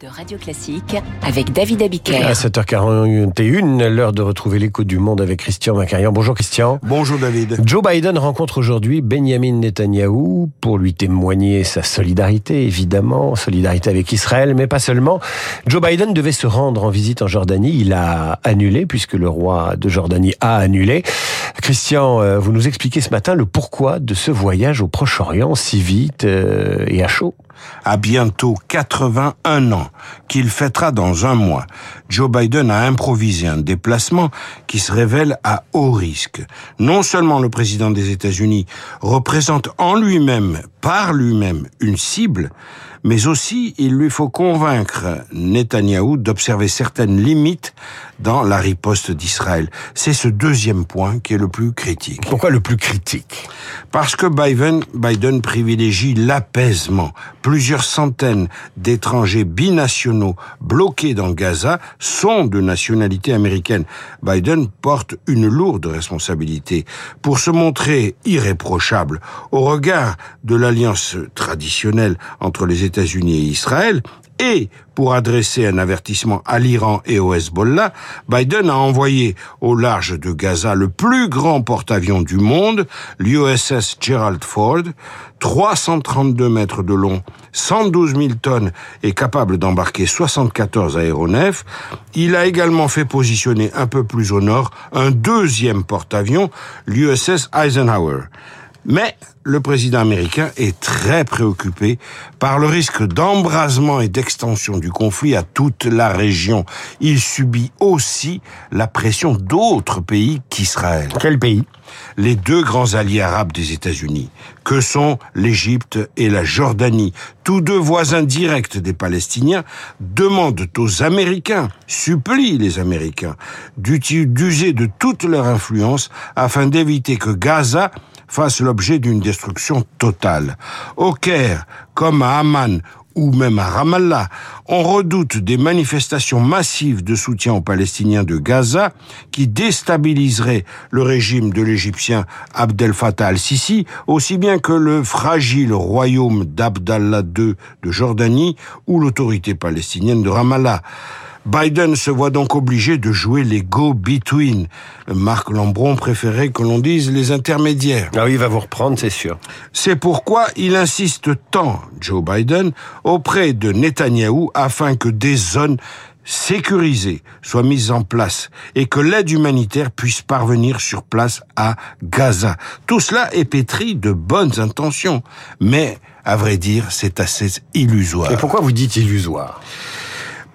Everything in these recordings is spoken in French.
de Radio Classique avec David Abiker. À 7h41, l'heure de retrouver l'écho du monde avec Christian Macarian. Bonjour Christian. Bonjour David. Joe Biden rencontre aujourd'hui Benjamin Netanyahou pour lui témoigner sa solidarité, évidemment, solidarité avec Israël, mais pas seulement. Joe Biden devait se rendre en visite en Jordanie. Il a annulé puisque le roi de Jordanie a annulé. Christian, euh, vous nous expliquez ce matin le pourquoi de ce voyage au Proche-Orient si vite euh, et à chaud à bientôt 81 qu'il fêtera dans un mois, Joe Biden a improvisé un déplacement qui se révèle à haut risque. Non seulement le président des États-Unis représente en lui-même, par lui-même, une cible, mais aussi il lui faut convaincre Netanyahou d'observer certaines limites dans la riposte d'Israël. C'est ce deuxième point qui est le plus critique. Pourquoi le plus critique? Parce que Biden, Biden privilégie l'apaisement. Plusieurs centaines d'étrangers binationaux bloqués dans Gaza sont de nationalité américaine. Biden porte une lourde responsabilité pour se montrer irréprochable au regard de l'alliance traditionnelle entre les États-Unis et Israël et pour adresser un avertissement à l'Iran et au Hezbollah, Biden a envoyé au large de Gaza le plus grand porte-avions du monde, l'USS Gerald Ford, 332 mètres de long, 112 000 tonnes et capable d'embarquer 74 aéronefs. Il a également fait positionner un peu plus au nord un deuxième porte-avions, l'USS Eisenhower. Mais le président américain est très préoccupé par le risque d'embrasement et d'extension du conflit à toute la région. Il subit aussi la pression d'autres pays qu'Israël. Quel pays? Les deux grands alliés arabes des États-Unis, que sont l'Égypte et la Jordanie, tous deux voisins directs des Palestiniens, demandent aux Américains, supplient les Américains, d'user de toute leur influence afin d'éviter que Gaza fasse l'objet d'une destruction totale. Au Caire, comme à Amman ou même à Ramallah, on redoute des manifestations massives de soutien aux Palestiniens de Gaza qui déstabiliseraient le régime de l'Égyptien Abdel Fattah al-Sisi, aussi bien que le fragile royaume d'Abdallah II de Jordanie ou l'autorité palestinienne de Ramallah. Biden se voit donc obligé de jouer les go-between. Marc Lambron préférait que l'on dise les intermédiaires. Ah oui, il va vous reprendre, c'est sûr. C'est pourquoi il insiste tant, Joe Biden, auprès de Netanyahou afin que des zones sécurisées soient mises en place et que l'aide humanitaire puisse parvenir sur place à Gaza. Tout cela est pétri de bonnes intentions, mais à vrai dire, c'est assez illusoire. Et pourquoi vous dites illusoire?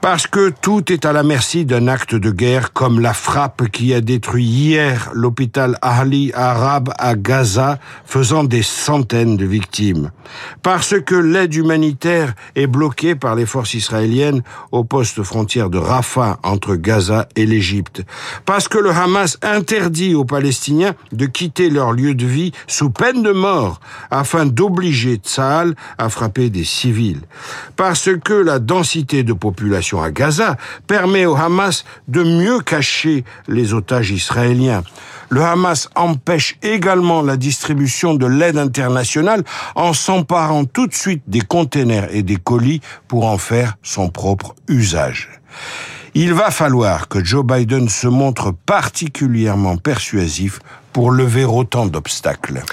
Parce que tout est à la merci d'un acte de guerre comme la frappe qui a détruit hier l'hôpital Ahli arabe à Gaza, faisant des centaines de victimes. Parce que l'aide humanitaire est bloquée par les forces israéliennes au poste frontière de Rafah entre Gaza et l'Égypte. Parce que le Hamas interdit aux Palestiniens de quitter leur lieu de vie sous peine de mort afin d'obliger Tsahal à frapper des civils. Parce que la densité de population à Gaza permet au Hamas de mieux cacher les otages israéliens. Le Hamas empêche également la distribution de l'aide internationale en s'emparant tout de suite des containers et des colis pour en faire son propre usage. Il va falloir que Joe Biden se montre particulièrement persuasif pour lever autant d'obstacles.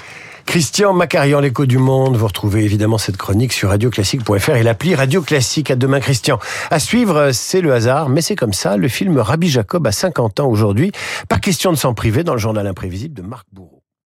Christian Macarian, l'écho du monde. Vous retrouvez évidemment cette chronique sur radioclassique.fr et l'appli Radio Classique. À demain, Christian. À suivre, c'est le hasard, mais c'est comme ça. Le film Rabbi Jacob a 50 ans aujourd'hui. Pas question de s'en priver dans le journal imprévisible de Marc Bourreau.